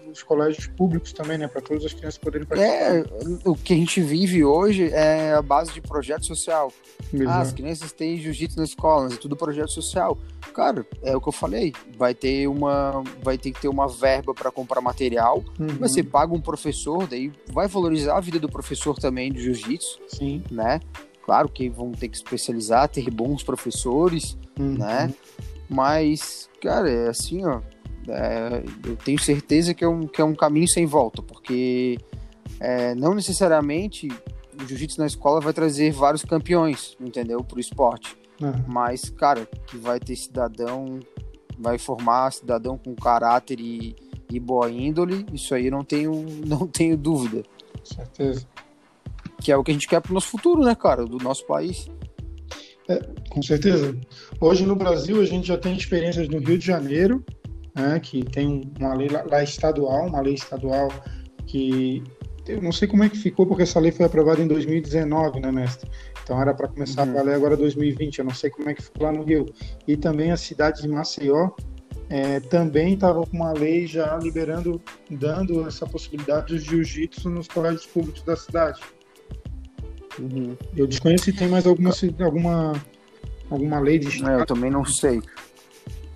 nos colégios públicos também, né? Para todas as crianças poderem participar. É, o que a gente vive hoje é a base de projeto social. Ah, as crianças têm jiu-jitsu na escola, mas é tudo projeto social. Cara, é o que eu falei. Vai ter uma, vai ter que ter uma verba para comprar material. Uhum. Você paga um professor, daí vai valorizar a vida do professor também de jiu-jitsu, Sim. né? Claro que vão ter que especializar, ter bons professores, uhum. né? Mas, cara, é assim, ó. É, eu tenho certeza que é, um, que é um caminho sem volta, porque é, não necessariamente o jiu-jitsu na escola vai trazer vários campeões, entendeu? Para o esporte. Uhum. Mas, cara, que vai ter cidadão, vai formar cidadão com caráter e, e boa índole, isso aí não tenho, <laughs> não tenho dúvida. Certeza. Que é o que a gente quer para o nosso futuro, né, cara, do nosso país. É, com certeza. Hoje no Brasil a gente já tem experiências no Rio de Janeiro, né, que tem uma lei lá, estadual, uma lei estadual que eu não sei como é que ficou, porque essa lei foi aprovada em 2019, né, mestre? Então era para começar uhum. a valer agora 2020, eu não sei como é que ficou lá no Rio. E também a cidade de Maceió é, também estava com uma lei já liberando, dando essa possibilidade do jiu-jitsu nos colégios públicos da cidade. Uhum. Eu desconheço se tem mais alguma, alguma, alguma lei de estado. É, eu também não sei.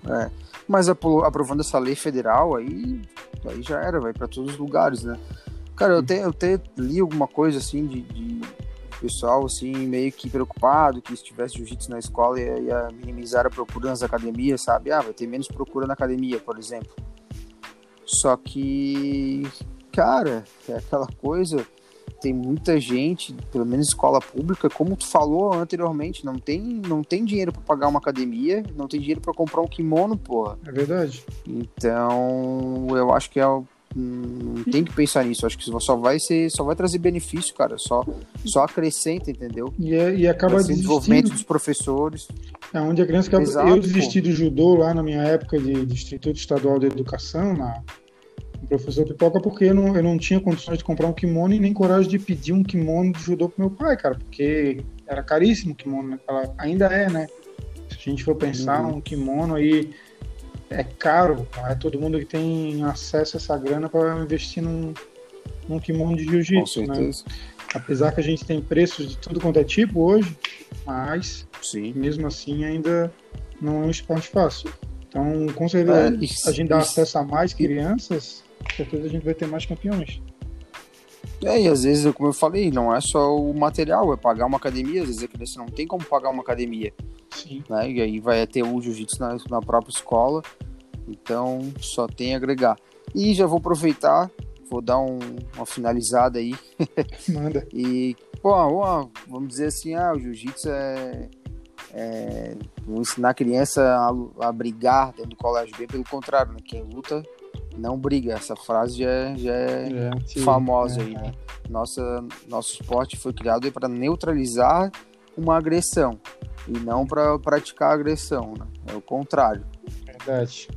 É. Mas aprovando essa lei federal, aí, aí já era, vai para todos os lugares, né? Cara, eu até, eu até li alguma coisa assim de, de pessoal assim meio que preocupado que se tivesse jiu-jitsu na escola ia, ia, minimizar a procura nas academias, sabe? Ah, vai ter menos procura na academia, por exemplo. Só que, cara, é aquela coisa, tem muita gente, pelo menos escola pública, como tu falou anteriormente, não tem, não tem dinheiro para pagar uma academia, não tem dinheiro para comprar um kimono, porra. É verdade. Então, eu acho que é não tem que pensar nisso. Acho que só vai ser, só vai trazer benefício, cara. Só, só acrescenta, entendeu? E, é, e acaba assim, desenvolvimento dos professores. É onde a criança acaba... Exato, eu desisti pô. do judô lá na minha época de, de Instituto Estadual de Educação, na professor Pipoca, porque eu não, eu não tinha condições de comprar um kimono e nem coragem de pedir um kimono de judô pro meu pai, cara, porque era caríssimo o kimono, né? ainda é, né? Se a gente for pensar, uhum. um kimono aí é caro, não é todo mundo que tem acesso a essa grana para investir num, num kimono de jiu-jitsu, né? Apesar que a gente tem preços de tudo quanto é tipo hoje, mas Sim. mesmo assim ainda não é um esporte fácil. Então, com certeza, é, isso, a gente dá isso, acesso a mais crianças, com certeza a gente vai ter mais campeões. É, e às vezes, como eu falei, não é só o material, é pagar uma academia, às vezes a criança não tem como pagar uma academia. Sim. Né? E aí vai ter o jiu-jitsu na, na própria escola, então só tem a agregar. E já vou aproveitar, vou dar um, uma finalizada aí. <laughs> Manda. e, pô, vamos dizer assim, ah, o jiu-jitsu é, é, Vou ensinar a criança a, a brigar dentro do colégio bem pelo contrário, né? Quem luta não briga. Essa frase já é, já é, é famosa é, aí, né? Nossa, nosso esporte foi criado para neutralizar uma agressão e não para praticar agressão, né? É o contrário. Verdade.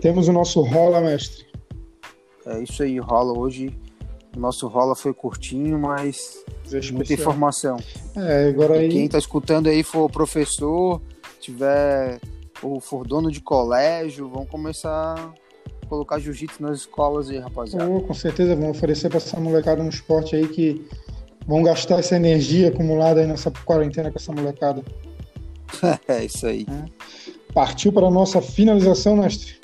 Temos o nosso rola, mestre. É isso aí, rola hoje. O nosso rola foi curtinho, mas muita informação. É, agora aí... Quem está escutando aí for professor, tiver ou for dono de colégio, vão começar colocar jiu-jitsu nas escolas aí, rapaziada. Oh, com certeza, vão oferecer para essa molecada um esporte aí que vão gastar essa energia acumulada aí nessa quarentena com essa molecada. <laughs> é isso aí. É. Partiu para a nossa finalização, mestre?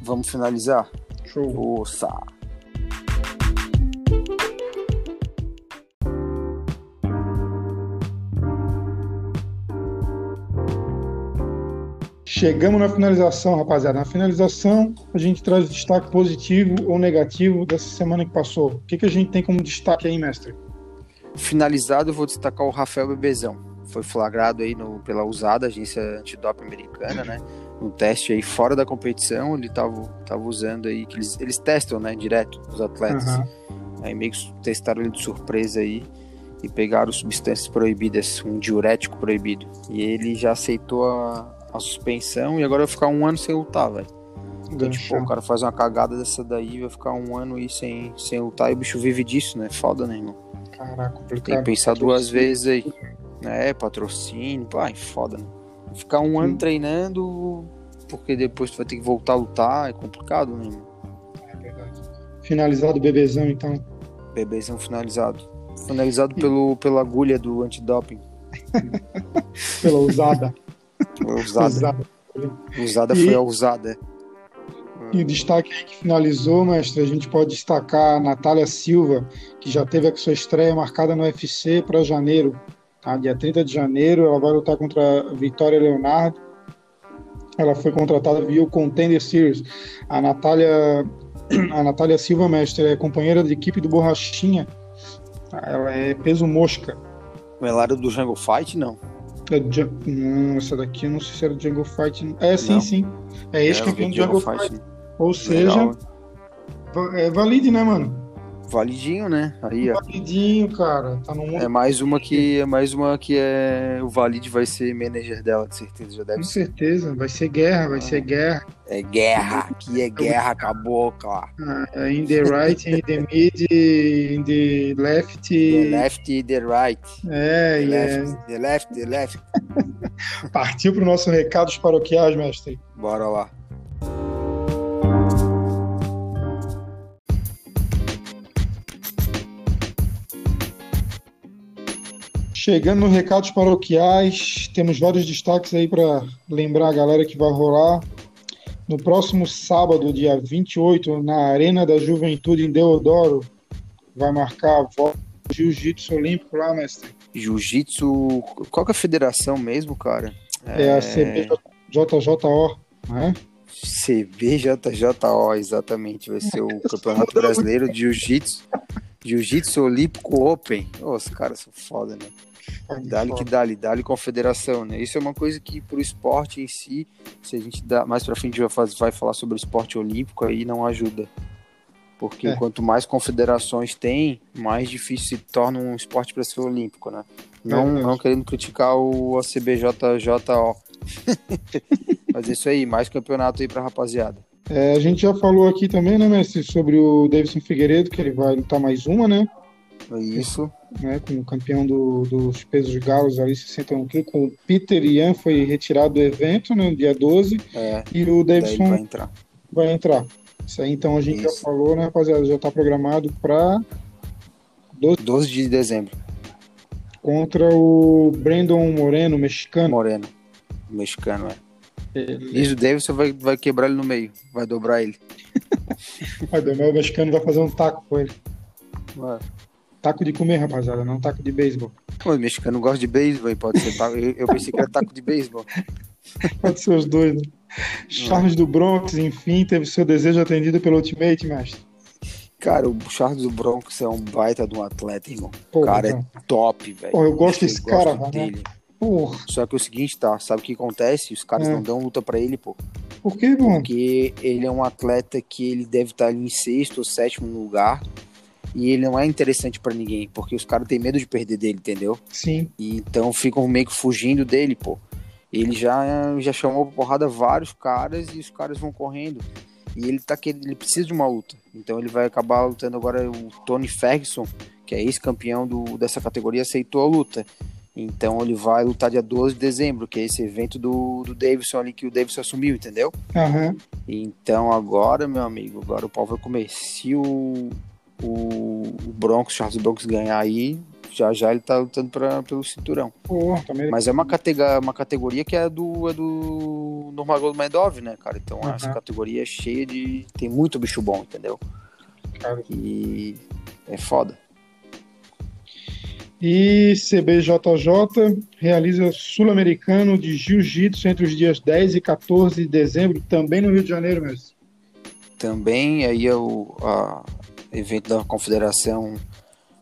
Vamos finalizar? Show. Ossa. Chegamos na finalização, rapaziada. Na finalização, a gente traz destaque positivo ou negativo dessa semana que passou. O que, que a gente tem como destaque aí, mestre? Finalizado, eu vou destacar o Rafael Bebezão. Foi flagrado aí no, pela usada agência antidoping americana, né? Um teste aí fora da competição, ele tava, tava usando aí, que eles, eles testam, né, direto os atletas. Uhum. Aí meio que testaram ele de surpresa aí e pegaram substâncias proibidas, um diurético proibido. E ele já aceitou a, a suspensão e agora vai ficar um ano sem lutar, velho. Então, tipo, o cara faz uma cagada dessa daí, vai ficar um ano aí sem, sem lutar e o bicho vive disso, né? Foda, né, irmão? Caraca, complicado. Tem que pensar duas vezes aí. É, patrocínio, ai, foda, né? Ficar um ano treinando, porque depois tu vai ter que voltar a lutar, é complicado, né, irmão? É verdade. Finalizado o bebezão, então. Bebezão finalizado. Finalizado pelo, pela agulha do antidoping. <laughs> Pela usada. Usada. Usada, usada foi a usada. E o destaque que finalizou, mestre, a gente pode destacar a Natália Silva, que já teve a sua estreia marcada no UFC para janeiro. Tá? Dia 30 de janeiro, ela vai lutar contra a Vitória Leonardo. Ela foi contratada via o Contender Series. A Natália, <clears throat> a Natália Silva, mestre, é companheira de equipe do Borrachinha. Ela é peso mosca. Ela era do Jungle Fight, não? É, não, essa daqui eu não sei se era Jungle Fight. É, sim, não. sim. É ex-campeão do Jungle Fight. Fight. Ou seja, Legal. é valide, né, mano? Validinho, né? Aí, ó. Validinho, cara. Tá no mundo. É mais uma que é mais uma que é o Valide vai ser manager dela, de certeza já deve Com ser. certeza, vai ser guerra, vai ah. ser guerra. É guerra, aqui é guerra, acabou, cara. Ah, in the right, in the mid, in the left. The left e the right. É, the yeah. left, the left, the left. <laughs> Partiu pro nosso recados paroquiais, mestre. Bora lá. Chegando nos recados paroquiais, temos vários destaques aí para lembrar a galera que vai rolar. No próximo sábado, dia 28, na Arena da Juventude em Deodoro, vai marcar a volta do Jiu-Jitsu Olímpico lá, mestre. Jiu-Jitsu. Qual que é a federação mesmo, cara? É, é a CBJJO, né? CBJJO, exatamente. Vai ser o <laughs> Campeonato Brasileiro de Jiu-Jitsu. Jiu-Jitsu Olímpico Open. Os caras são foda, né? Dali que dali, dali confederação, né? Isso é uma coisa que pro esporte em si, se a gente dá mais pra frente vai, fazer, vai falar sobre o esporte olímpico, aí não ajuda. Porque é. quanto mais confederações tem, mais difícil se torna um esporte para ser olímpico, né? Não, é não querendo criticar o ACBJJO. <laughs> Mas isso aí, mais campeonato aí pra rapaziada. É, a gente já falou aqui também, né, Mestre, sobre o Davidson Figueiredo, que ele vai lutar mais uma, né? Isso. Né, como campeão do, dos pesos galos ali, 61 quilos, com o Peter Ian foi retirado do evento, né, no dia 12. É, e o Davidson vai entrar. Vai entrar. Isso aí, então, a gente Isso. já falou, né, rapaziada? Já está programado para 12... 12 de dezembro. Contra o Brandon Moreno, mexicano. Moreno, mexicano, é. Ele... o Davidson vai, vai quebrar ele no meio, vai dobrar ele. <laughs> vai dobrar o mexicano vai fazer um taco com ele. Ué. Taco de comer, rapaziada, não taco de beisebol. O mexicano gosta de beisebol, pode ser taco. Eu, eu pensei que era taco de beisebol. <laughs> pode ser os dois, né? Charles do Bronx, enfim, teve seu desejo atendido pelo Ultimate, mestre. Cara, o Charles do Bronx é um baita de um atleta, irmão. O cara então. é top, velho. Eu gosto desse cara, dele. Porra. Só que é o seguinte, tá? Sabe o que acontece? Os caras é. não dão luta para ele, pô. Por quê, mano? Porque ele é um atleta que ele deve estar em sexto ou sétimo lugar e ele não é interessante para ninguém, porque os caras têm medo de perder dele, entendeu? Sim. E então ficam meio que fugindo dele, pô. Ele já, já chamou porrada vários caras e os caras vão correndo. E ele tá querendo, ele precisa de uma luta. Então ele vai acabar lutando agora o Tony Ferguson, que é ex-campeão dessa categoria, aceitou a luta. Então ele vai lutar dia 12 de dezembro, que é esse evento do, do Davidson ali que o Davidson assumiu, entendeu? Uhum. Então agora, meu amigo, agora o pau vai comer. Se o, o, Broncos, Charles Broncos ganhar aí, já já ele tá lutando pra, pelo cinturão. Mas é uma, categoria, uma categoria que é do, é do Nurmagomedov, né, cara? Então uhum. essa categoria é cheia de... tem muito bicho bom, entendeu? Cara. E é foda. E CBJJ realiza Sul-Americano de Jiu-Jitsu entre os dias 10 e 14 de dezembro, também no Rio de Janeiro mesmo. Também aí é o a, evento da Confederação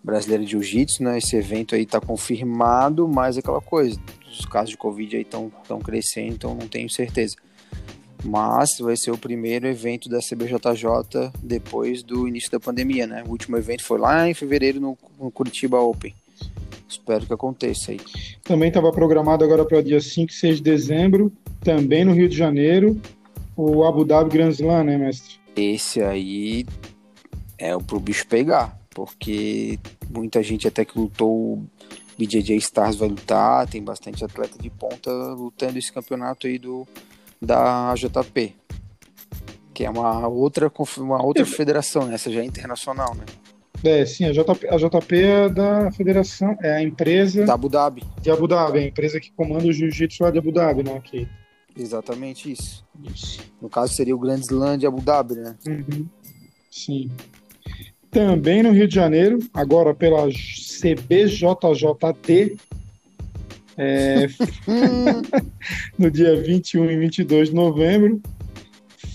Brasileira de Jiu-Jitsu, né? Esse evento aí está confirmado, mas aquela coisa, os casos de Covid aí estão crescendo, então não tenho certeza. Mas vai ser o primeiro evento da CBJJ depois do início da pandemia, né? O último evento foi lá em fevereiro no, no Curitiba Open. Espero que aconteça aí. Também estava programado agora para o dia 5 e 6 de dezembro também no Rio de Janeiro, o Abu Dhabi Grand Slam, né, mestre? Esse aí é o pro bicho pegar, porque muita gente até que lutou o BJJ Stars vai lutar, tem bastante atleta de ponta lutando esse campeonato aí do da AJP, que é uma outra uma outra federação, né? essa já é internacional, né? É, sim, a JP, a JP é da federação, é a empresa da Abu Dhabi. De Abu Dhabi, a empresa que comanda o jiu-jitsu lá de Abu Dhabi, né? Que... Exatamente isso. isso. No caso seria o Grand Slam de Abu Dhabi, né? Uhum. Sim. Também no Rio de Janeiro, agora pela CBJJT, é... <laughs> no dia 21 e 22 de novembro,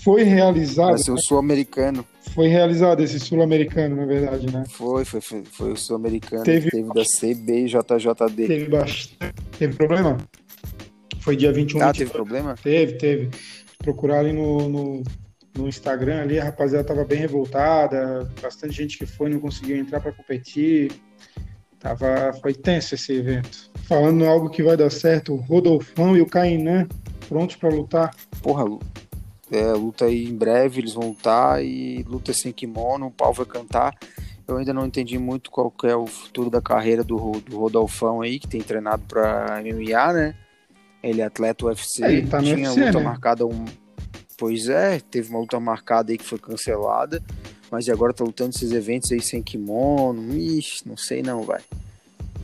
foi realizado. Vai ser o sul-americano. Foi realizado esse sul-americano, na verdade, né? Foi, foi, foi, foi o sul-americano. Teve, teve da CBJJD. Teve bastante. Teve problema? Foi dia 21 Ah, teve problema? Teve, teve. Procurar ali no, no, no, Instagram ali, a rapaziada tava bem revoltada, bastante gente que foi não conseguiu entrar para competir. Tava, foi tenso esse evento. Falando algo que vai dar certo, o Rodolfão e o Kainan prontos para lutar. Porra, é, luta aí em breve, eles vão lutar e luta sem kimono, o pau vai cantar. Eu ainda não entendi muito qual é o futuro da carreira do, do Rodolfão aí, que tem treinado para MMA, né? Ele é atleta UFC, é, tá tinha UFC, luta né? marcada um. Pois é, teve uma luta marcada aí que foi cancelada, mas agora tá lutando esses eventos aí sem kimono. Ixi, não sei não, vai.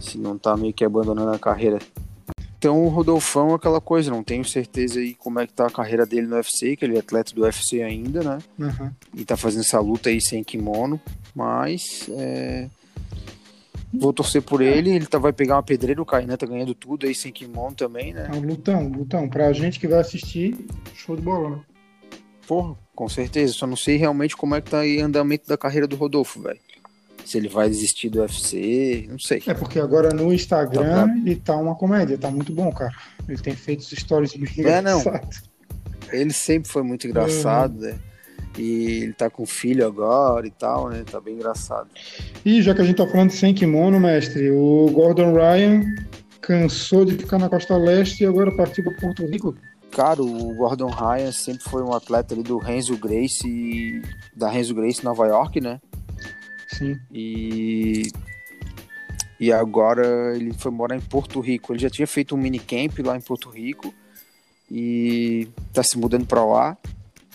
Se não tá meio que abandonando a carreira então o Rodolfão é aquela coisa, não tenho certeza aí como é que tá a carreira dele no UFC, que ele é atleta do UFC ainda, né? Uhum. E tá fazendo essa luta aí sem kimono, mas é... vou torcer por ele, ele tá, vai pegar uma pedreira, o Kainan tá ganhando tudo aí sem kimono também, né? É um lutão, lutão. Pra gente que vai assistir, show de bola, né? Porra, com certeza, só não sei realmente como é que tá aí o andamento da carreira do Rodolfo, velho se ele vai desistir do UFC, não sei. É porque agora no Instagram tá ele tá uma comédia, tá muito bom, cara. Ele tem feito stories bem É, não. Ele sempre foi muito engraçado, uhum. né? E ele tá com filho agora e tal, né? Tá bem engraçado. E já que a gente tá falando de sem kimono, mestre, o Gordon Ryan cansou de ficar na costa leste e agora partiu para Porto Rico. Cara, o Gordon Ryan sempre foi um atleta ali do Renzo Grace, da Renzo Grace Nova York, né? Sim. E e agora ele foi morar em Porto Rico. Ele já tinha feito um minicamp lá em Porto Rico e tá se mudando para lá.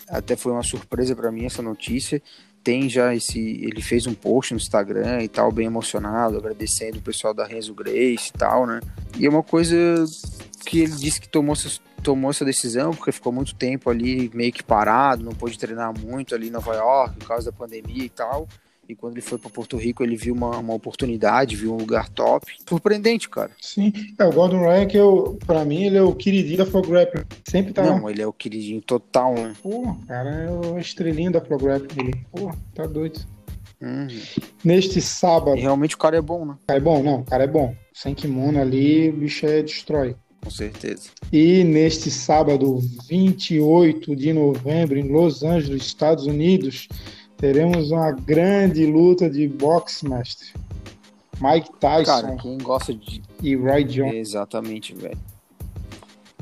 Até foi uma surpresa para mim essa notícia. Tem já esse, ele fez um post no Instagram e tal, bem emocionado, agradecendo o pessoal da Renzo Grace e tal, né? E é uma coisa que ele disse que tomou essa, tomou essa decisão porque ficou muito tempo ali meio que parado, não pôde treinar muito ali em Nova York por causa da pandemia e tal. E quando ele foi para Porto Rico, ele viu uma, uma oportunidade, viu um lugar top. Surpreendente, cara. Sim. É, o Gordon Ryan, que eu, pra mim, ele é o queridinho da Grappling. Sempre tá. Não, ele é o queridinho total, né? Pô, cara, é a estrelinha da Flow Grappling. Pô, tá doido. Uhum. Neste sábado. E realmente o cara é bom, né? O cara é bom, não, o cara é bom. Sem kimono ali, o bicho é destrói. Com certeza. E neste sábado, 28 de novembro, em Los Angeles, Estados Unidos, teremos uma grande luta de boxe, mestre. Mike Tyson. Cara, quem gosta de. E Roy Jones. Exatamente, velho.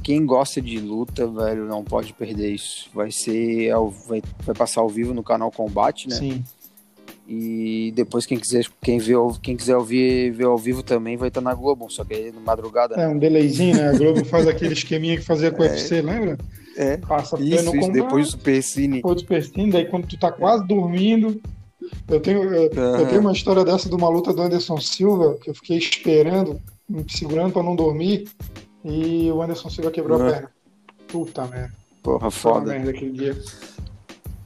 Quem gosta de luta, velho, não pode perder isso. Vai ser. Vai, vai passar ao vivo no canal Combate, né? Sim. E depois quem quiser, quem vê, quem quiser ouvir ver ao vivo também vai estar na Globo, só que aí na madrugada. É, um delayzinho, né? A Globo faz aquele esqueminha que fazia com o é, UFC, lembra? É. Passa isso, isso depois o Supercine. Depois do Supercine, daí quando tu tá quase dormindo. Eu tenho, eu, uhum. eu tenho uma história dessa de uma luta do Anderson Silva, que eu fiquei esperando, me segurando pra não dormir, e o Anderson Silva quebrou uhum. a perna. Puta merda. Porra, foda. merda aquele dia.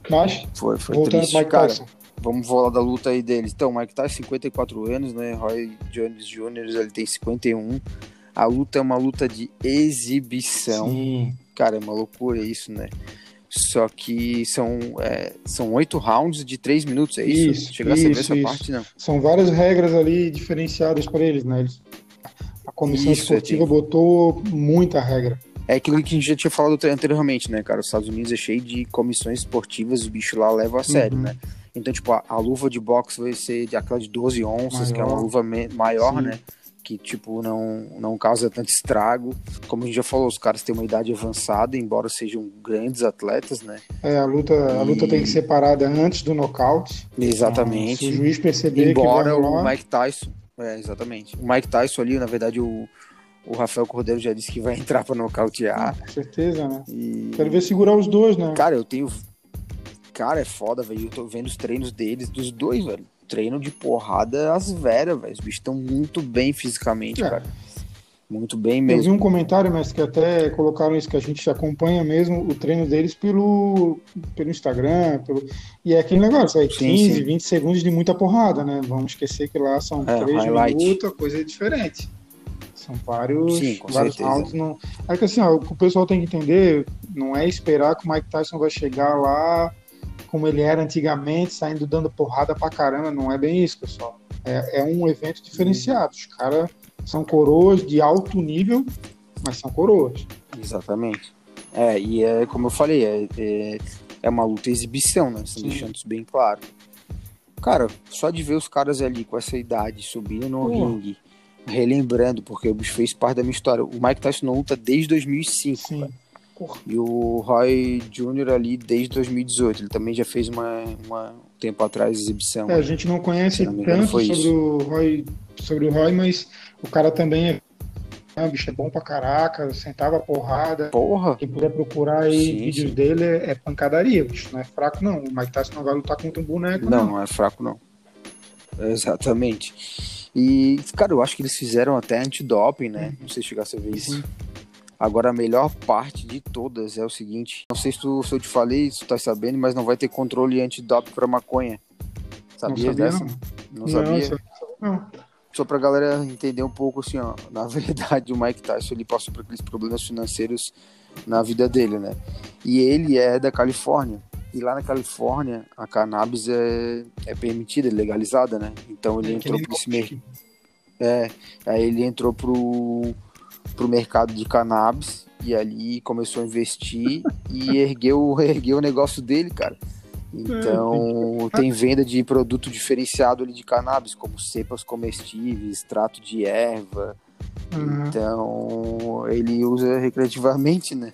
Mas, foi, foi voltando triste, Mike cara. Tyson. Vamos falar da luta aí deles. Então, o Mike Tyson, 54 anos, né? Roy Jones Jr., ele tem 51. A luta é uma luta de exibição. Sim. Cara, é uma loucura isso, né? Só que são, é, são oito rounds de três minutos, é isso? isso Chegar isso, a essa isso. parte, não. São várias regras ali diferenciadas para eles, né? Eles, a comissão isso, esportiva é, botou muita regra. É aquilo que a gente já tinha falado anteriormente, né, cara? Os Estados Unidos é cheio de comissões esportivas, o bicho lá leva a sério, uhum. né? Então, tipo, a, a, luva de boxe vai ser de aquela de 12 onças, maior. que é uma luva maior, Sim. né? que tipo não não causa tanto estrago. Como a gente já falou, os caras têm uma idade avançada, embora sejam grandes atletas, né? É, a luta, e... a luta tem que ser parada antes do nocaute. Exatamente. Então, se o juiz perceber embora que vai rolar... o Mike Tyson, é, exatamente. O Mike Tyson ali, na verdade, o o Rafael Cordeiro já disse que vai <laughs> entrar para nocautear. Com certeza, né? E... Quero ver segurar os dois, né? Cara, eu tenho. Cara, é foda, velho. Eu tô vendo os treinos deles, dos dois, velho. Treino de porrada às veras, velho. Os bichos estão muito bem fisicamente, é. cara. Muito bem mesmo. Eu vi um comentário, mas que até colocaram isso, que a gente acompanha mesmo o treino deles pelo, pelo Instagram. Pelo... E é aquele negócio, é 15, sim. 20 segundos de muita porrada, né? Vamos esquecer que lá são é, 3 minutos, coisa diferente. São vários, Sim, vários rounds. Não... É que assim, ó, o que o pessoal tem que entender não é esperar que o Mike Tyson vai chegar lá como ele era antigamente, saindo dando porrada pra caramba. Não é bem isso, pessoal. É, é um evento diferenciado. Os caras são coroas de alto nível, mas são coroas. Exatamente. É, e é como eu falei, é, é, é uma luta exibição, né? Estão deixando isso bem claro. Cara, só de ver os caras ali com essa idade subindo no Pô. ringue relembrando, porque o bicho fez parte da minha história. O Mike Tyson não luta desde 2005, Sim. E o Roy Jr. ali desde 2018. Ele também já fez uma, uma tempo atrás exibição. É, a gente não conhece não tanto sobre o, Roy, sobre o Roy, mas o cara também é o bicho é bom pra caraca, sentava porrada. Porra! Quem puder procurar aí sim, vídeos sim. dele é, é, pancadaria, bicho. Não é fraco, não. O Mike Tyson não vai lutar contra um boneco, não. Não, não é fraco, não. Exatamente. E, cara, eu acho que eles fizeram até antidoping, né? Não sei se chegasse a ver isso. Agora, a melhor parte de todas é o seguinte: não sei se, tu, se eu te falei, se tu tá sabendo, mas não vai ter controle antidoping para maconha. Sabia não sabia, dessa? Não, não sabia? Não. Só pra galera entender um pouco, assim, ó. <laughs> Na verdade, o Mike Tyson ele passou por aqueles problemas financeiros na vida dele, né? E ele é da Califórnia. E lá na Califórnia, a cannabis é, é permitida, é legalizada, né? Então ele é, entrou para esse mercado. É, aí ele entrou pro, pro mercado de cannabis e ali começou a investir e ergueu, <laughs> ergueu o negócio dele, cara. Então é, tem venda de produto diferenciado ali de cannabis, como cepas comestíveis, extrato de erva. Uhum. Então ele usa recreativamente, né?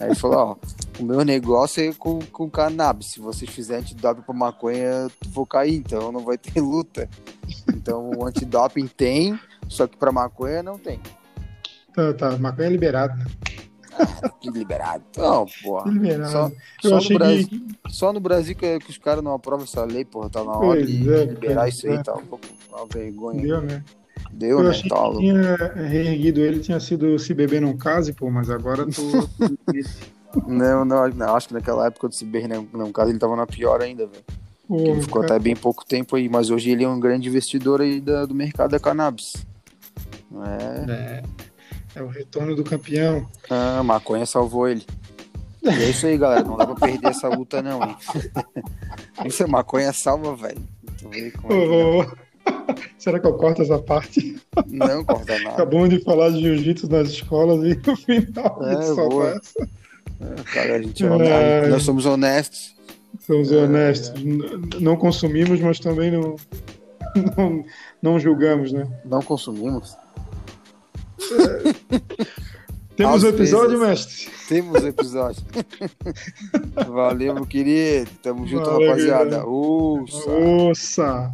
Aí ele falou, ó, o meu negócio é com, com cannabis. Se vocês fizerem antidoping pra maconha, vou cair, então não vai ter luta. Então o antidoping tem, só que pra maconha não tem. Tá, tá, maconha é liberado, né? Ah, <laughs> que liberado. Não, porra. Liberado. Só, só no, Brasil, que... só no Brasil que, que os caras não aprovam essa lei, porra. Tá na hora pois de é, liberar isso aí, é. tá? Uma vergonha. Deu, né? Deu, eu né? Achei tá que tinha reerguido ele, tinha sido se beber não case, pô, mas agora tô. <laughs> não, não, não, acho que naquela época do se beber não, não case ele tava na pior ainda, velho. Ele ficou cara... até bem pouco tempo aí, mas hoje ele é um grande investidor aí da, do mercado da cannabis. É... é. É o retorno do campeão. Ah, maconha salvou ele. E é isso aí, galera. Não dá pra perder essa luta, não, hein? <laughs> Isso é maconha salva, velho. Oh, <laughs> Será que eu corto essa parte? Não corta <laughs> nada. Acabamos de falar de jiu-jitsu nas escolas e no final é, só essa. É, cara, a gente é, é... nós somos honestos. Somos honestos. É. Não consumimos, mas também não, não, não julgamos, né? Não consumimos. <laughs> Temos o episódio, vezes. mestre? Temos episódio. <laughs> Valeu, meu querido. Tamo junto, Valeu, rapaziada. Ouça. Ouça.